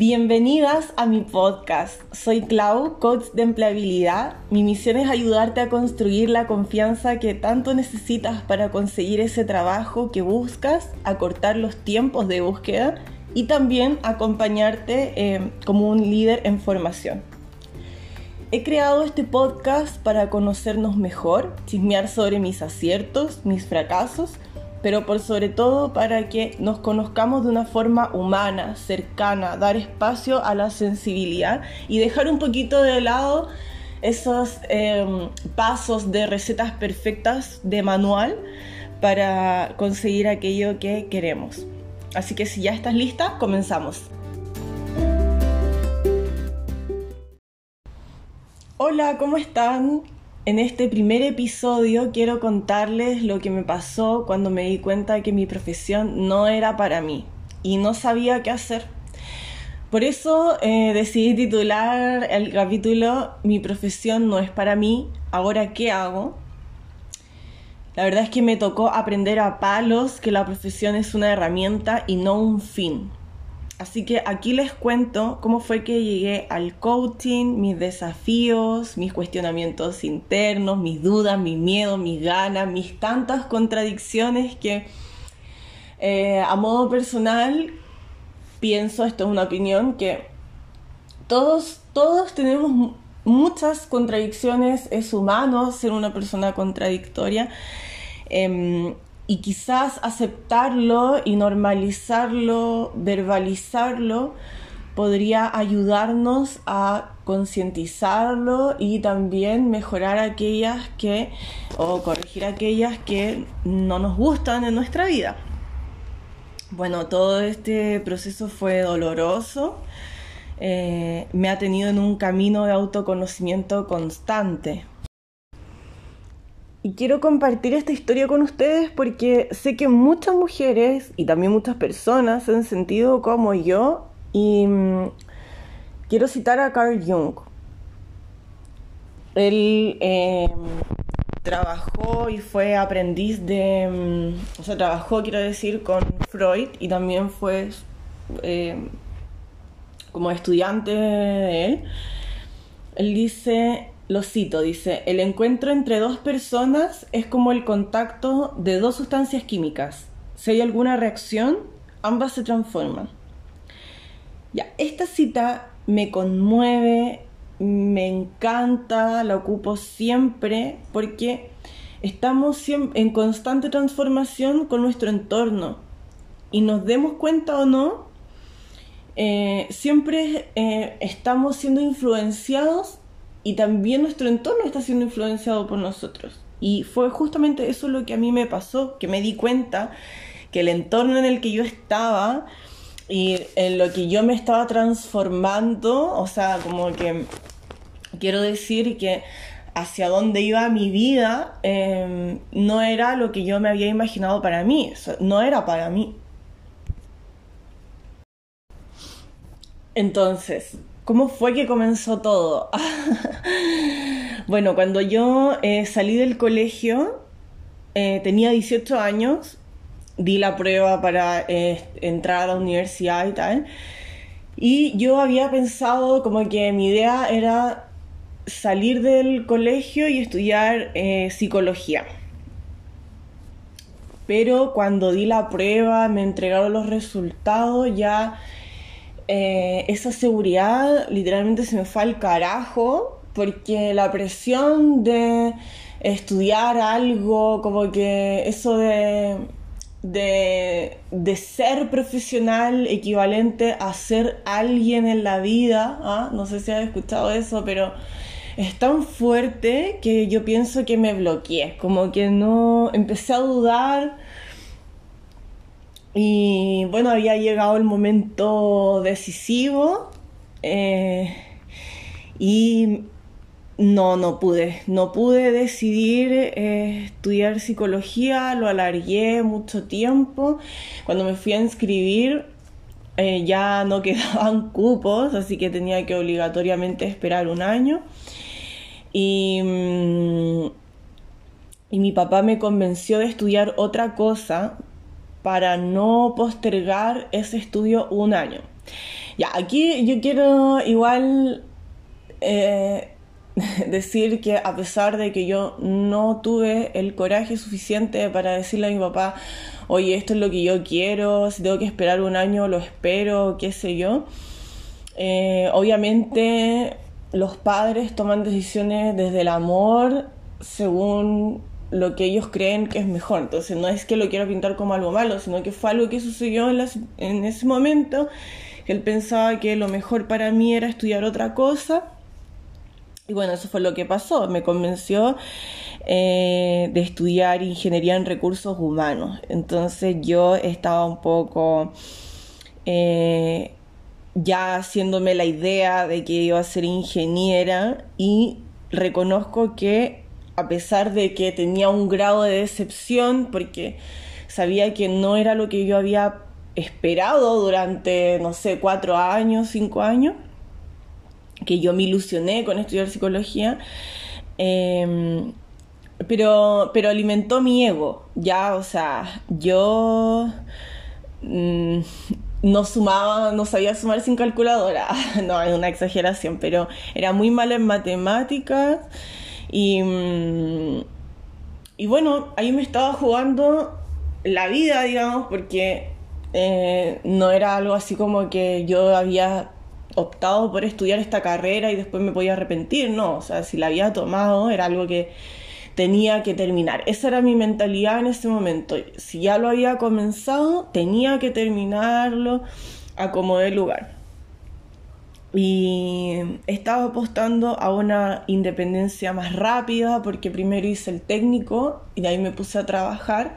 Bienvenidas a mi podcast. Soy Clau, coach de empleabilidad. Mi misión es ayudarte a construir la confianza que tanto necesitas para conseguir ese trabajo que buscas, acortar los tiempos de búsqueda y también acompañarte eh, como un líder en formación. He creado este podcast para conocernos mejor, chismear sobre mis aciertos, mis fracasos pero por sobre todo para que nos conozcamos de una forma humana, cercana, dar espacio a la sensibilidad y dejar un poquito de lado esos em, pasos de recetas perfectas de manual para conseguir aquello que queremos. Así que si ya estás lista, comenzamos. Hola, ¿cómo están? En este primer episodio quiero contarles lo que me pasó cuando me di cuenta de que mi profesión no era para mí y no sabía qué hacer. Por eso eh, decidí titular el capítulo Mi profesión no es para mí, ahora qué hago. La verdad es que me tocó aprender a palos que la profesión es una herramienta y no un fin. Así que aquí les cuento cómo fue que llegué al coaching, mis desafíos, mis cuestionamientos internos, mis dudas, mi miedo, mis ganas, mis tantas contradicciones que eh, a modo personal pienso, esto es una opinión, que todos, todos tenemos muchas contradicciones, es humano ser una persona contradictoria. Em, y quizás aceptarlo y normalizarlo, verbalizarlo, podría ayudarnos a concientizarlo y también mejorar aquellas que, o corregir aquellas que no nos gustan en nuestra vida. Bueno, todo este proceso fue doloroso, eh, me ha tenido en un camino de autoconocimiento constante, y quiero compartir esta historia con ustedes porque sé que muchas mujeres y también muchas personas se han sentido como yo y mm, quiero citar a Carl Jung. Él em, trabajó y fue aprendiz de, mm, o sea, trabajó, quiero decir, con Freud y también fue em, como estudiante de él. Él dice, lo cito, dice, el encuentro entre dos personas es como el contacto de dos sustancias químicas. Si hay alguna reacción, ambas se transforman. Ya, esta cita me conmueve, me encanta, la ocupo siempre porque estamos en constante transformación con nuestro entorno y nos demos cuenta o no, eh, siempre eh, estamos siendo influenciados y también nuestro entorno está siendo influenciado por nosotros. Y fue justamente eso lo que a mí me pasó, que me di cuenta que el entorno en el que yo estaba y en lo que yo me estaba transformando, o sea, como que quiero decir que hacia dónde iba mi vida em, no era lo que yo me había imaginado para mí, no era para mí. Entonces, ¿Cómo fue que comenzó todo? bueno, cuando yo eh, salí del colegio, eh, tenía 18 años, di la prueba para eh, entrar a la universidad y tal, y yo había pensado como que mi idea era salir del colegio y estudiar psicología. Pero cuando di la prueba, me entregaron los resultados, ya eh, esa seguridad literalmente se me fue al carajo porque la presión de estudiar algo, como que eso de, de, ser profesional equivalente a ser alguien en la vida, ¿ah? no sé si has escuchado eso, pero es tan fuerte que yo pienso que me bloqueé, como que no empecé a dudar y bueno, había llegado el momento decisivo eh, y no, no pude, no pude decidir eh, estudiar psicología, lo alargué mucho tiempo. Cuando me fui a inscribir eh, ya no quedaban cupos, así que tenía que obligatoriamente esperar un año. Y, mm, y mi papá me convenció de estudiar otra cosa para no postergar ese estudio un año. Ya, aquí yo quiero igual eh, decir que a pesar de que yo no tuve el coraje suficiente para decirle a mi papá, oye, esto es lo que yo quiero, si tengo que esperar un año, lo espero, qué sé yo. Eh, obviamente los padres toman decisiones desde el amor según lo que ellos creen que es mejor. Entonces no es que lo quiera pintar como algo malo, sino que fue algo que sucedió en, ese momento, él pensaba que lo mejor para mí era estudiar otra cosa y bueno, eso fue lo que pasó. Me convenció eh, de estudiar ingeniería en recursos humanos. Entonces yo estaba un poco eh, ya haciéndome la idea de que iba a ser ingeniera y reconozco que a pesar de que tenía un grado de decepción porque sabía que no era lo que yo había esperado durante, no sé, cuatro años, cinco años, que yo me ilusioné con estudiar psicología, em, pero, pero alimentó mi ego, ya, o sea, yo mm, no sumaba, no sabía sumar sin calculadora, no, es una exageración, pero era muy mala en matemáticas y, mm, y bueno, ahí me estaba jugando la vida, digamos, porque eh, no era algo así como que yo había optado por estudiar esta carrera y después me podía arrepentir, no, o sea, si la había tomado era algo que tenía que terminar. Esa era mi mentalidad en ese momento. Si ya lo había comenzado, tenía que terminarlo a como de lugar. Y estaba apostando a una independencia más rápida porque primero hice el técnico y de ahí me puse a trabajar.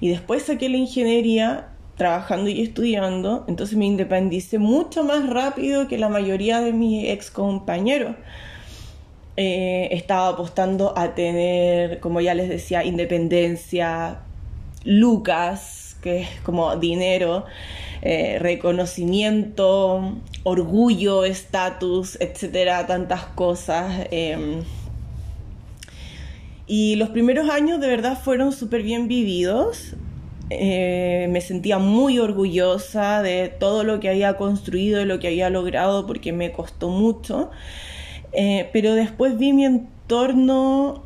Y después saqué la ingeniería trabajando y estudiando, entonces me independicé mucho más rápido que la mayoría de mis ex compañeros. Eh, estaba apostando a tener, como ya les decía, independencia, lucas, que es como dinero, eh, reconocimiento, orgullo, estatus, etcétera, tantas cosas. Em. y los primeros años de verdad fueron súper bien vividos. Eh, me sentía muy orgullosa de todo lo que había construido y lo que había logrado porque me costó mucho. Eh, pero después vi mi entorno,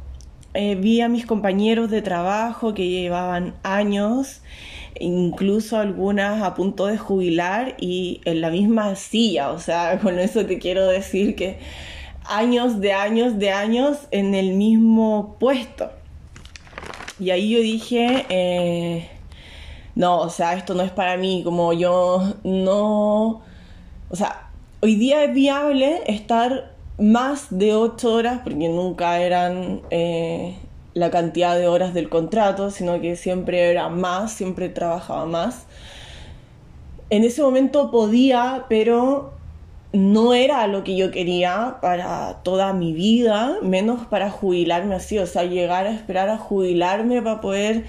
vi a mis compañeros de trabajo que llevaban años, incluso algunas a punto de jubilar y en la misma silla. O sea, con eso te quiero decir que años de años de años en el mismo puesto. Y ahí yo dije, no, o sea, esto no es para mí, como yo no, o sea, hoy día es viable estar más de ocho horas, porque nunca eran eh, la cantidad de horas del contrato, sino que siempre era más, siempre trabajaba más. En ese momento podía, pero no era lo que yo quería para toda mi vida, menos para jubilarme así, o sea, llegar a esperar a jubilarme para poder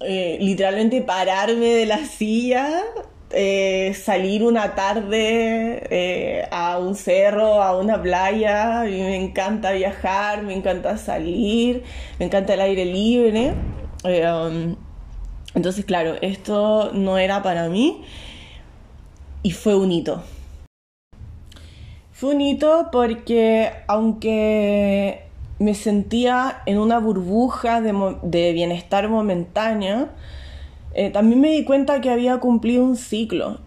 eh, literalmente pararme de la silla, eh, salir una tarde eh, a un cerro, a una playa. me encanta viajar, me encanta salir, me encanta el aire libre. Um, entonces, claro, esto no era para mí y fue un hito. Fue un hito porque aunque me sentía en una burbuja de, bienestar momentánea, eh, también me di cuenta que había cumplido un ciclo.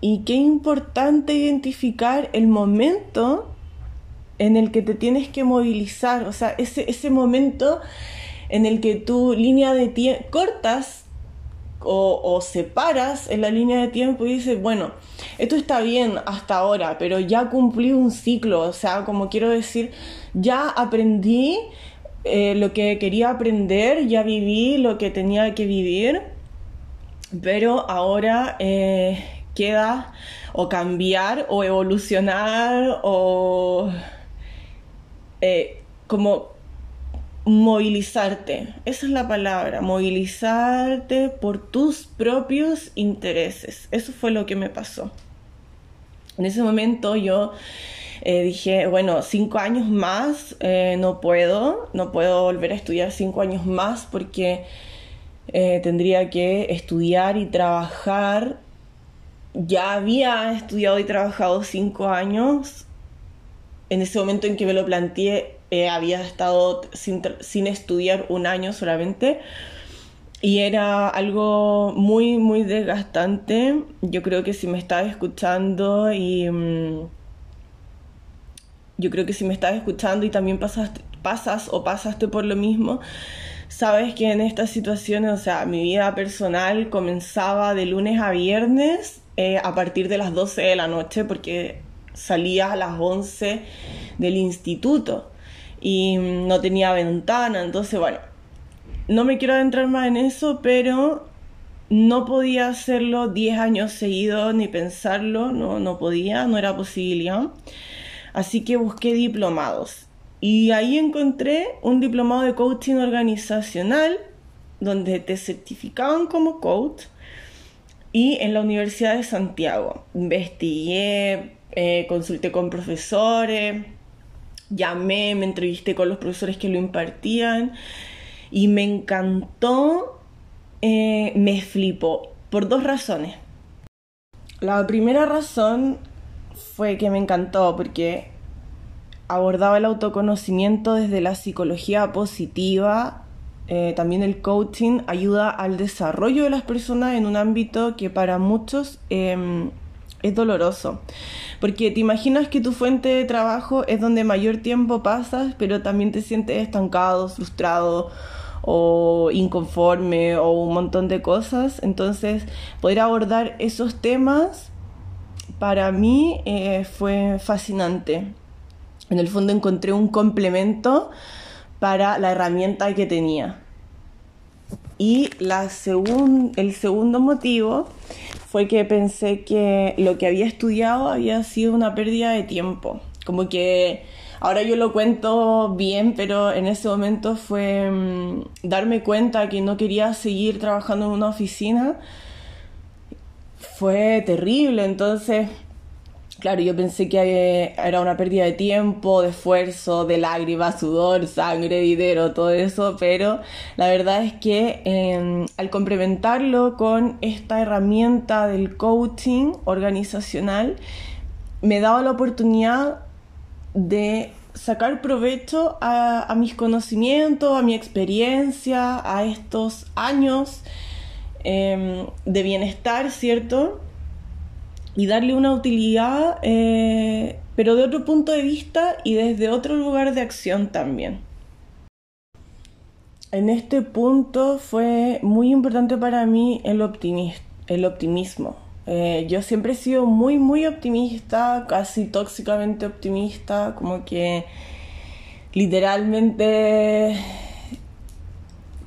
Y qué importante identificar el momento en el que te tienes que movilizar, o sea, ese, ese momento en el que tu línea de tiempo cortas o, separas en la línea de tiempo y dices, bueno, esto está bien hasta ahora, pero ya cumplí un ciclo, o sea, como quiero decir, ya aprendí eh, lo que quería aprender, ya viví lo que tenía que vivir, pero ahora eh, queda o cambiar o evolucionar o eh, como movilizarte, esa es la palabra, movilizarte por tus propios intereses. Eso fue lo que me pasó. En ese momento yo eh, dije, bueno, cinco años más eh, no puedo, no puedo volver a estudiar cinco años más porque eh, tendría que estudiar y trabajar ya había estudiado y trabajado cinco años. En ese momento en que me lo planteé, había estado sin, sin, estudiar un año solamente. Y era algo muy, muy desgastante. Yo creo que si me estás escuchando y... Mm, yo creo que si me estás escuchando y también pasaste, pasas o pasaste por lo mismo, sabes que en estas situaciones, o sea, mi vida personal comenzaba de lunes a viernes eh, a partir de las 12 de la noche porque salía a las 11 del instituto y no tenía ventana, entonces bueno, no me quiero adentrar más en eso, pero no podía hacerlo 10 años seguidos ni pensarlo, no, no podía, no era posibilidad. Así que busqué diplomados y ahí encontré un diplomado de coaching organizacional donde te certificaban como coach y en la Universidad de Santiago. Investigué, eh, consulté con profesores, llamé, me entrevisté con los profesores que lo impartían y me encantó, eh, me flipó por dos razones. La primera razón fue que me encantó porque abordaba el autoconocimiento desde la psicología positiva, eh, también el coaching ayuda al desarrollo de las personas en un ámbito que para muchos em, es doloroso. Porque te imaginas que tu fuente de trabajo es donde mayor tiempo pasas, pero también te sientes estancado, frustrado o inconforme o un montón de cosas. Entonces, poder abordar esos temas para mí eh, fue fascinante en el fondo encontré un complemento para la herramienta que tenía. Y la el segundo motivo fue que pensé que lo que había estudiado había sido una pérdida de tiempo. Como que ahora yo lo cuento bien, pero en ese momento fue mm, darme cuenta que no quería seguir trabajando en una oficina. Fue terrible, entonces Claro, yo pensé que era una pérdida de tiempo, de esfuerzo, de lágrimas, sudor, sangre, dinero, todo eso, pero la verdad es que em, al complementarlo con esta herramienta del coaching organizacional, me daba la oportunidad de sacar provecho a, mis conocimientos, a mi experiencia, a estos años em, de bienestar, ¿cierto? y darle una utilidad, eh, pero de otro punto de vista y desde otro lugar de acción también. En este punto fue muy importante para mí el, el optimismo. Eh, yo siempre he sido muy, muy optimista, casi tóxicamente optimista, como que literalmente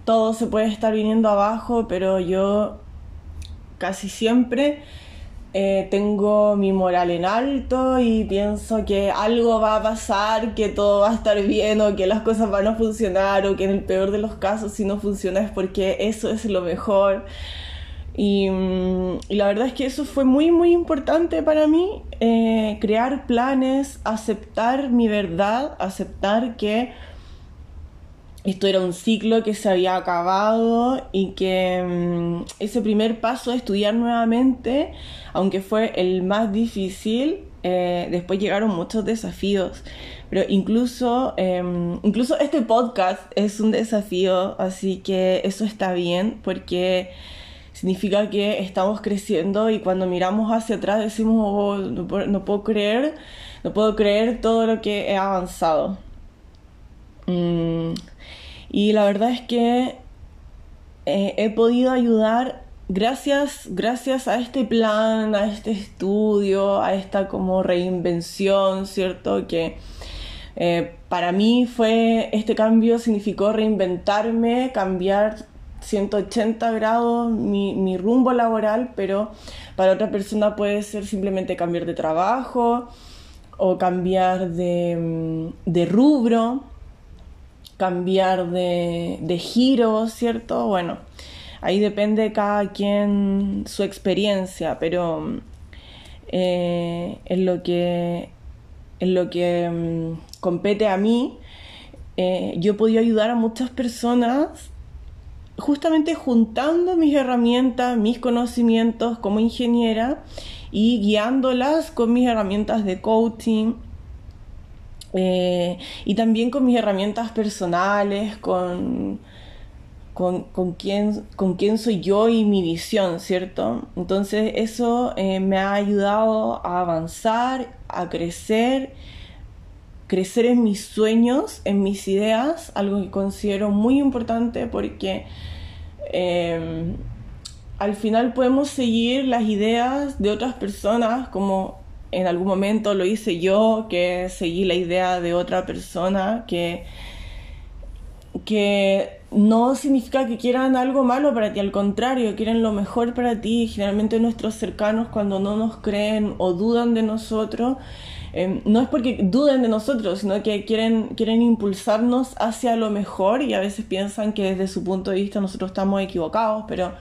todo se puede estar viniendo abajo, pero yo casi siempre eh, tengo mi moral en alto y pienso que algo va a pasar, que todo va a estar bien o que las cosas van a funcionar o que en el peor de los casos si no funciona es porque eso es lo mejor. Y, mm, la verdad es que eso fue muy muy importante para mí, eh, crear planes, aceptar mi verdad, aceptar que esto era un ciclo que se había acabado y que mm, ese primer paso de estudiar nuevamente, aunque fue el más difícil, eh, después llegaron muchos desafíos. Pero incluso, em, incluso este podcast es un desafío, así que eso está bien porque significa que estamos creciendo y cuando miramos hacia atrás decimos, oh, no, puedo creer, no puedo creer todo lo que he avanzado. Mm, y la verdad es que eh, he podido ayudar gracias, gracias a este plan, a este estudio, a esta como reinvención, ¿cierto? Que eh, para mí fue, este cambio significó reinventarme, cambiar 180 grados mi, mi rumbo laboral, pero para otra persona puede ser simplemente cambiar de trabajo o cambiar de, mm, de rubro cambiar de, giro, ¿cierto? Bueno, ahí depende cada quien su experiencia, pero eh, en lo que, en lo que mm, compete a mí, eh, yo he podido ayudar a muchas personas justamente juntando mis herramientas, mis conocimientos como ingeniera y guiándolas con mis herramientas de coaching eh, y también con mis herramientas personales, con, con, con, quién, con quién soy yo y mi visión, ¿cierto? Entonces eso eh, me ha ayudado a avanzar, a crecer crecer en mis sueños, en mis ideas, algo que considero muy importante porque em, al final podemos seguir las ideas de otras personas, como en algún momento lo hice yo, que seguí la idea de otra persona, que, que no significa que quieran algo malo para ti, al contrario, quieren lo mejor para ti. Generalmente nuestros cercanos cuando no nos creen o dudan de nosotros, Em, no es porque duden de nosotros, sino que quieren, quieren impulsarnos hacia lo mejor y a veces piensan que desde su punto de vista nosotros estamos equivocados, pero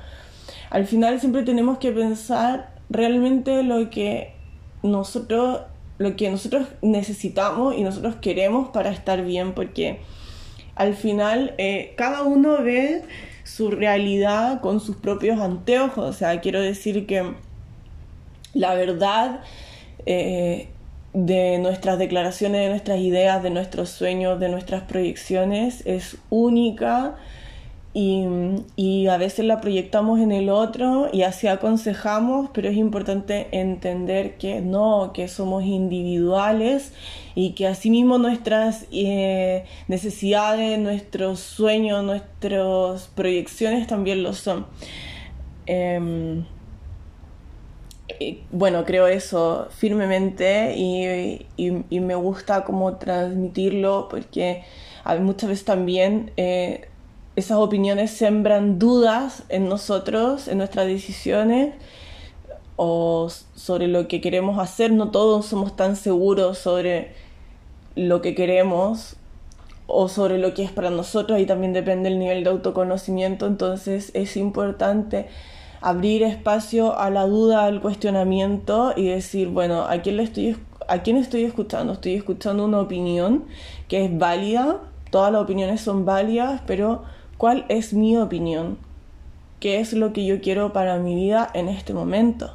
al final siempre tenemos que pensar realmente lo que nosotros, lo que nosotros necesitamos y nosotros queremos para estar bien, porque al final eh, cada uno ve su realidad con sus propios anteojos, o sea, quiero decir que la verdad eh, de nuestras declaraciones, de nuestras ideas, de nuestros sueños, de nuestras proyecciones es única y, a veces la proyectamos en el otro y así aconsejamos, pero es importante entender que no, que somos individuales y que asimismo nuestras eh, necesidades, nuestros sueños, nuestras proyecciones también lo son. Em, bueno, creo eso firmemente y, me gusta como transmitirlo porque muchas veces también eh, esas opiniones sembran dudas en nosotros, en nuestras decisiones o sobre lo que queremos hacer. No todos somos tan seguros sobre lo que queremos o sobre lo que es para nosotros y también depende del nivel de autoconocimiento. Entonces es importante abrir espacio a la duda, al cuestionamiento y decir, bueno, ¿a quién, le estoy, ¿a quién estoy escuchando? Estoy escuchando una opinión que es válida, todas las opiniones son válidas, pero ¿cuál es mi opinión? ¿Qué es lo que yo quiero para mi vida en este momento?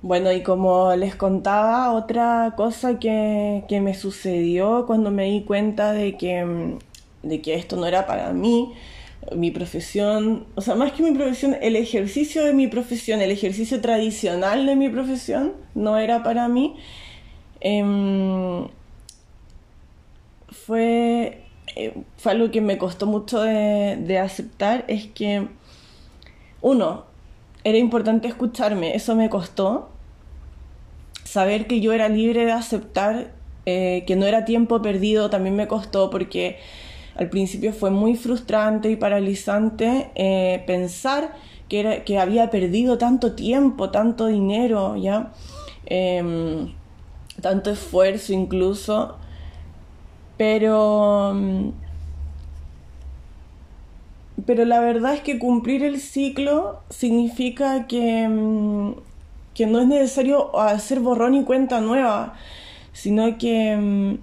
Bueno, y como les contaba, otra cosa que, que me sucedió cuando me di cuenta de que, de que esto no era para mí, mi profesión, o sea, más que mi profesión, el ejercicio de mi profesión, el ejercicio tradicional de mi profesión, no era para mí. Em, fue, eh, fue algo que me costó mucho de, aceptar, es que, uno, era importante escucharme, eso me costó. Saber que yo era libre de aceptar eh, que no era tiempo perdido también me costó porque al principio fue muy frustrante y paralizante eh, pensar que, era, que había perdido tanto tiempo, tanto dinero, ¿ya? Em, tanto esfuerzo incluso. Pero... Pero la verdad es que cumplir el ciclo significa que, mm, que no es necesario hacer borrón y cuenta nueva, sino que mm,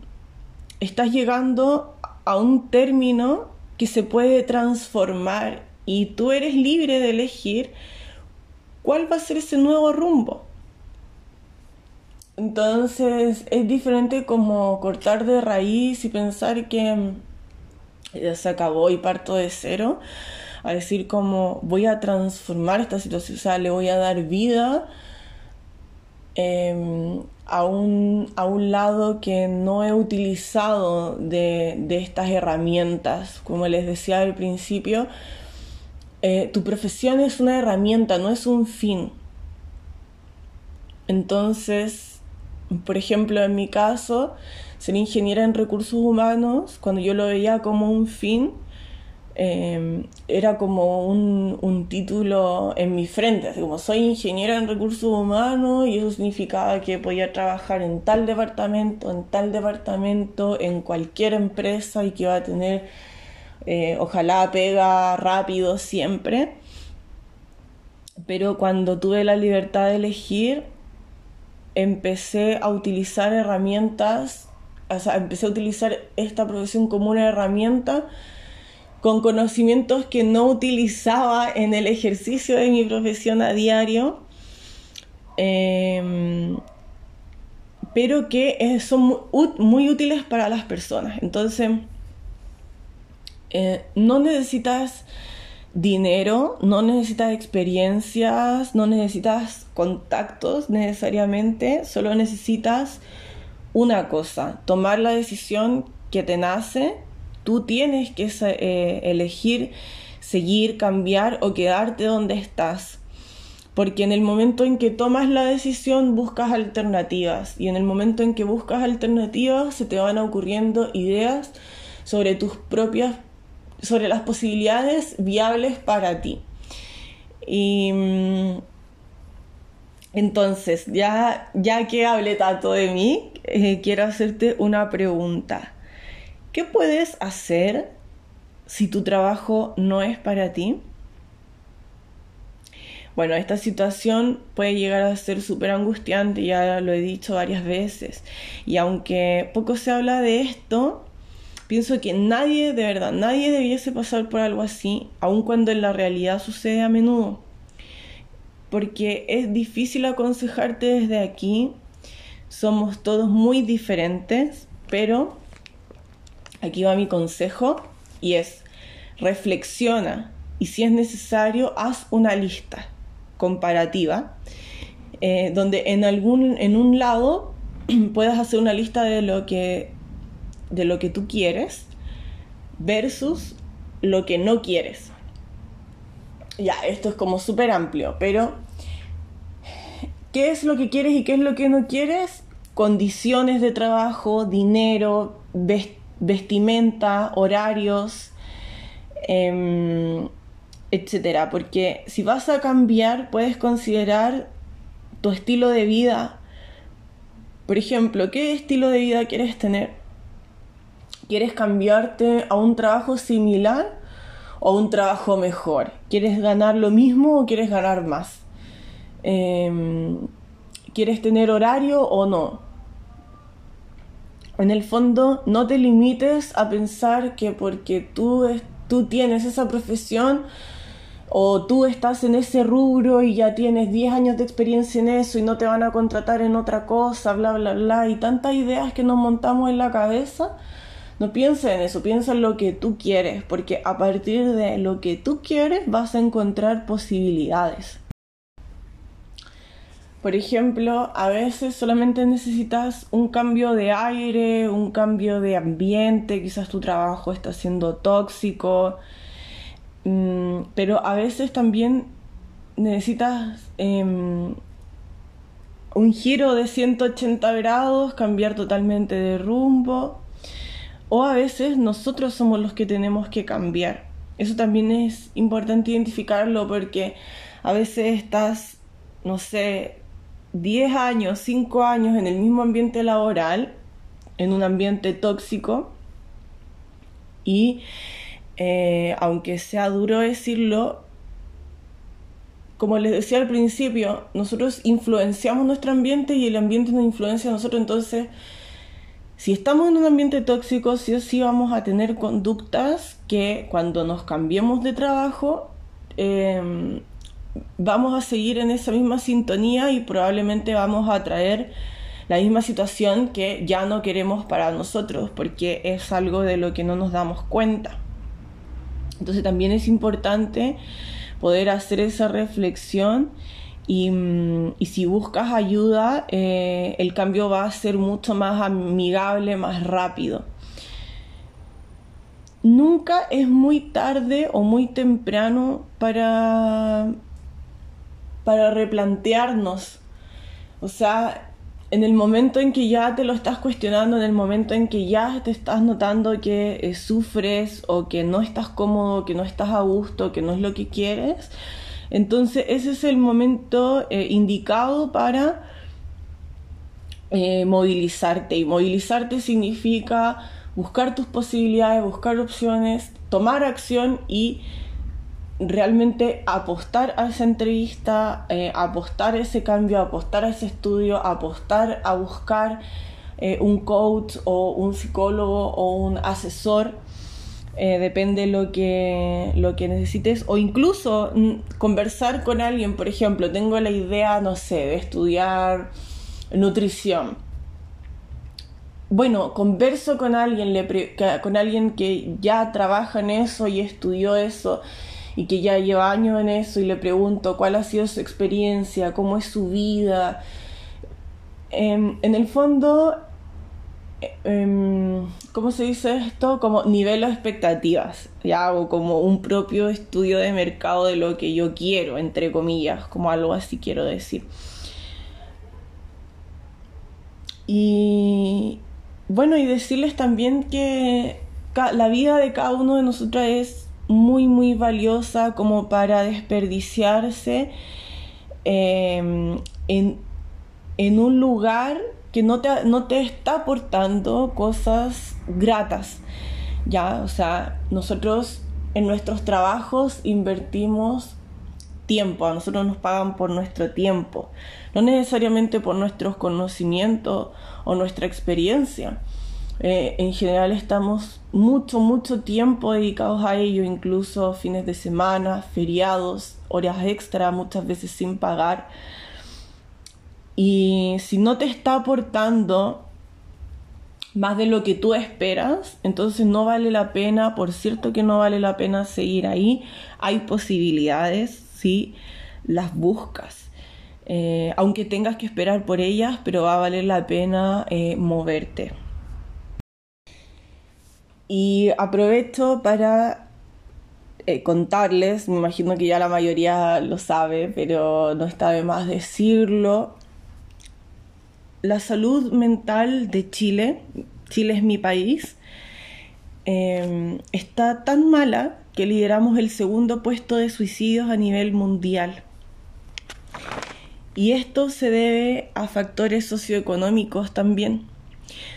estás llegando a un término que se puede transformar y tú eres libre de elegir cuál va a ser ese nuevo rumbo. Entonces es diferente como cortar de raíz y pensar que ya se acabó y parto de cero, a decir como voy a transformar esta situación, o sea, le voy a dar vida eh, a un, a un lado que no he utilizado de, de estas herramientas. Como les decía al principio, eh, tu profesión es una herramienta, no es un fin. Entonces, por ejemplo, en mi caso, ser ingeniera en recursos humanos, cuando yo lo veía como un fin, Em, era como un, un, título en mi frente, como soy ingeniera en recursos humanos y eso significaba que podía trabajar en tal departamento, en tal departamento, en cualquier empresa y que iba a tener, eh, ojalá pega rápido siempre. Pero cuando tuve la libertad de elegir, empecé a utilizar herramientas, o sea, empecé a utilizar esta profesión como una herramienta con conocimientos que no utilizaba en el ejercicio de mi profesión a diario, em, pero que son muy, útiles para las personas. Entonces, eh, no necesitas dinero, no necesitas experiencias, no necesitas contactos necesariamente, solo necesitas una cosa, tomar la decisión que te nace Tú tienes que eh, elegir seguir, cambiar o quedarte donde estás. Porque en el momento en que tomas la decisión buscas alternativas y en el momento en que buscas alternativas se te van ocurriendo ideas sobre tus propias, sobre las posibilidades viables para ti. Y mm, entonces, ya, ya que hablé tanto de mí, eh, quiero hacerte una pregunta. ¿Qué puedes hacer si tu trabajo no es para ti? Bueno, esta situación puede llegar a ser súper angustiante, ya lo he dicho varias veces. Y aunque poco se habla de esto, pienso que nadie, de verdad, nadie debiese pasar por algo así, aun cuando en la realidad sucede a menudo. Porque es difícil aconsejarte desde aquí. Somos todos muy diferentes, pero Aquí va mi consejo y es reflexiona y si es necesario haz una lista comparativa eh, donde en algún en un lado puedas hacer una lista de lo que de lo que tú quieres versus lo que no quieres. Ya, esto es como súper amplio, pero ¿qué es lo que quieres y qué es lo que no quieres? Condiciones de trabajo, dinero, vestimenta, horarios, em, etcétera. Porque si vas a cambiar, puedes considerar tu estilo de vida. Por ejemplo, ¿qué estilo de vida quieres tener? ¿Quieres cambiarte a un trabajo similar o un trabajo mejor? ¿Quieres ganar lo mismo o quieres ganar más? Em, ¿Quieres tener horario o no? en el fondo no te limites a pensar que porque tú, tú tienes esa profesión o tú estás en ese rubro y ya tienes 10 años de experiencia en eso y no te van a contratar en otra cosa, bla, bla, bla, y tantas ideas que nos montamos en la cabeza. No pienses en eso, piensa en lo que tú quieres, porque a partir de lo que tú quieres vas a encontrar posibilidades. Por ejemplo, a veces solamente necesitas un cambio de aire, un cambio de ambiente, quizás tu trabajo está siendo tóxico, mm, pero a veces también necesitas em, un giro de 180 grados, cambiar totalmente de rumbo, o a veces nosotros somos los que tenemos que cambiar. Eso también es importante identificarlo porque a veces estás, no sé, 10 años, 5 años en el mismo ambiente laboral, en un ambiente tóxico, y eh, aunque sea duro decirlo, como les decía al principio, nosotros influenciamos nuestro ambiente y el ambiente nos influencia a nosotros, entonces si estamos en un ambiente tóxico, sí o sí vamos a tener conductas que cuando nos cambiemos de trabajo eh, vamos a seguir en esa misma sintonía y probablemente vamos a traer la misma situación que ya no queremos para nosotros porque es algo de lo que no nos damos cuenta. Entonces también es importante poder hacer esa reflexión y, mm, si buscas ayuda eh, el cambio va a ser mucho más amigable, más rápido. Nunca es muy tarde o muy temprano para para replantearnos. O sea, en el momento en que ya te lo estás cuestionando, en el momento en que ya te estás notando que eh, sufres o que no estás cómodo, que no estás a gusto, que no es lo que quieres, entonces ese es el momento eh, indicado para eh, movilizarte. Y movilizarte significa buscar tus posibilidades, buscar opciones, tomar acción y realmente apostar a esa entrevista, eh, apostar a ese cambio, apostar a ese estudio, apostar a buscar un coach o un psicólogo o un asesor eh, depende lo que, lo que necesites, o incluso mm, conversar con alguien, por ejemplo, tengo la idea, no sé, de estudiar nutrición. Bueno, converso con alguien, le con alguien que ya trabaja en eso y estudió eso y que ya lleva años en eso y le pregunto cuál ha sido su experiencia, cómo es su vida. Em, en el fondo Em, ¿cómo se dice esto? Como nivel de expectativas, ya hago como un propio estudio de mercado de lo que yo quiero, entre comillas, como algo así quiero decir. Y bueno, y decirles también que la vida de cada uno de nosotros es muy, muy valiosa como para desperdiciarse em, en, en un lugar que no te, no te está aportando cosas gratas. Ya, o sea, nosotros en nuestros trabajos invertimos tiempo, a nosotros nos pagan por nuestro tiempo, no necesariamente por nuestros conocimientos o nuestra experiencia. Eh, en general estamos mucho, mucho tiempo dedicados a ello, incluso fines de semana, feriados, horas extra, muchas veces sin pagar. Y si no te está aportando más de lo que tú esperas, entonces no vale la pena, por cierto que no vale la pena seguir ahí. Hay posibilidades si las buscas. Eh, aunque tengas que esperar por ellas, pero va a valer la pena eh, moverte. Y aprovecho para eh, contarles, me imagino que ya la mayoría lo sabe, pero no está de más decirlo, la salud mental de Chile, Chile es mi país, em, está tan mala que lideramos el segundo puesto de suicidios a nivel mundial. Y esto se debe a factores socioeconómicos también.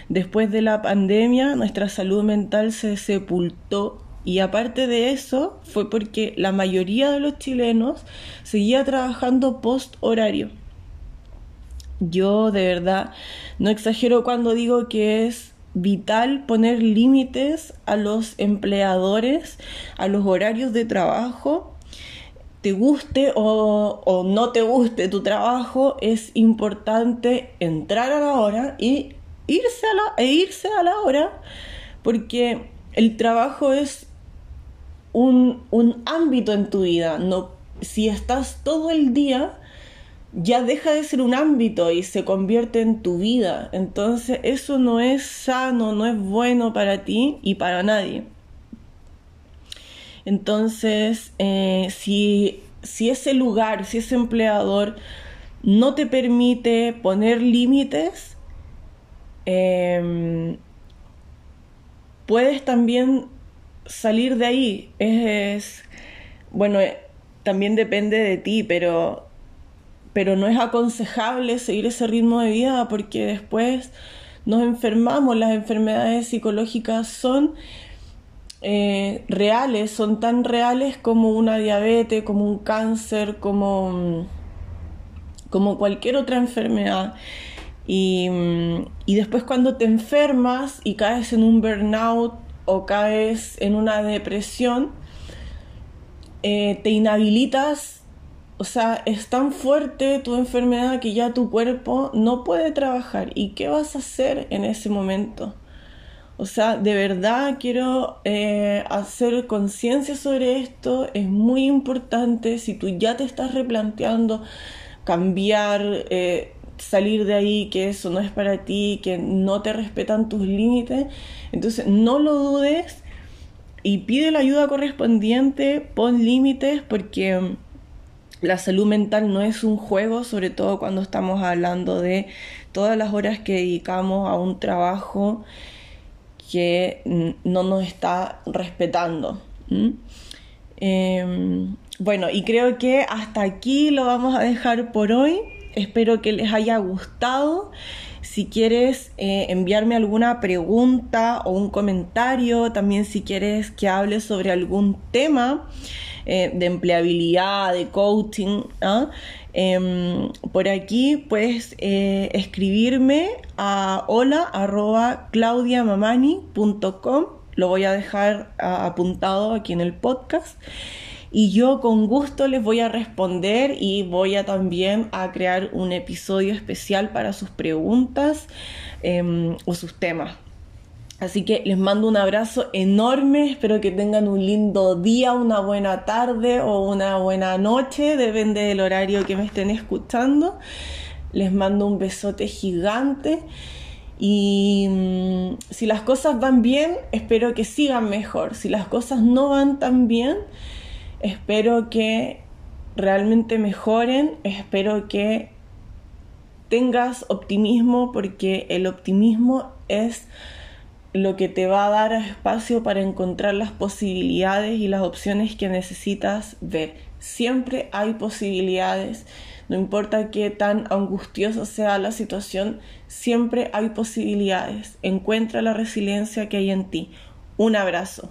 Después de la pandemia, nuestra salud mental se sepultó y aparte de eso fue porque la mayoría de los chilenos seguía trabajando post horario. Yo de verdad no exagero cuando digo que es vital poner límites a los empleadores, a los horarios de trabajo. Te guste o, no te guste tu trabajo, es importante entrar a la hora y irse a la, e irse a la hora, porque el trabajo es un, un ámbito en tu vida. No, si estás todo el día ya deja de ser un ámbito y se convierte en tu vida. Entonces eso no es sano, no es bueno para ti y para nadie. Entonces, eh, si, si ese lugar, si ese empleador no te permite poner límites, em, puedes también salir de ahí. Es, bueno, también depende de ti, pero pero no es aconsejable seguir ese ritmo de vida porque después nos enfermamos, las enfermedades psicológicas son eh, reales, son tan reales como una diabetes, como un cáncer, como, como cualquier otra enfermedad. Y, y después cuando te enfermas y caes en un burnout o caes en una depresión, eh, te inhabilitas o sea, es tan fuerte tu enfermedad que ya tu cuerpo no puede trabajar. ¿Y qué vas a hacer en ese momento? O sea, de verdad quiero eh, hacer conciencia sobre esto. Es muy importante si tú ya te estás replanteando cambiar, eh, salir de ahí, que eso no es para ti, que no te respetan tus límites. Entonces, no lo dudes y pide la ayuda correspondiente, pon límites porque la salud mental no es un juego, sobre todo cuando estamos hablando de todas las horas que dedicamos a un trabajo que no nos está respetando. Em, bueno, y creo que hasta aquí lo vamos a dejar por hoy. Espero que les haya gustado. Si quieres eh, enviarme alguna pregunta o un comentario, también si quieres que hable sobre algún tema, eh, de empleabilidad, de coaching. ¿ah? Em, por aquí puedes eh, escribirme a hola arroba claudiamamani.com lo voy a dejar apuntado aquí en el podcast y yo con gusto les voy a responder y voy a también a crear un episodio especial para sus preguntas em, o sus temas. Así que les mando un abrazo enorme, espero que tengan un lindo día, una buena tarde o una buena noche, depende del horario que me estén escuchando. Les mando un besote gigante y mm, si las cosas van bien, espero que sigan mejor. Si las cosas no van tan bien, espero que realmente mejoren, espero que tengas optimismo porque el optimismo es lo que te va a dar espacio para encontrar las posibilidades y las opciones que necesitas ver. Siempre hay posibilidades, no importa qué tan angustiosa sea la situación, siempre hay posibilidades. Encuentra la resiliencia que hay en ti. Un abrazo.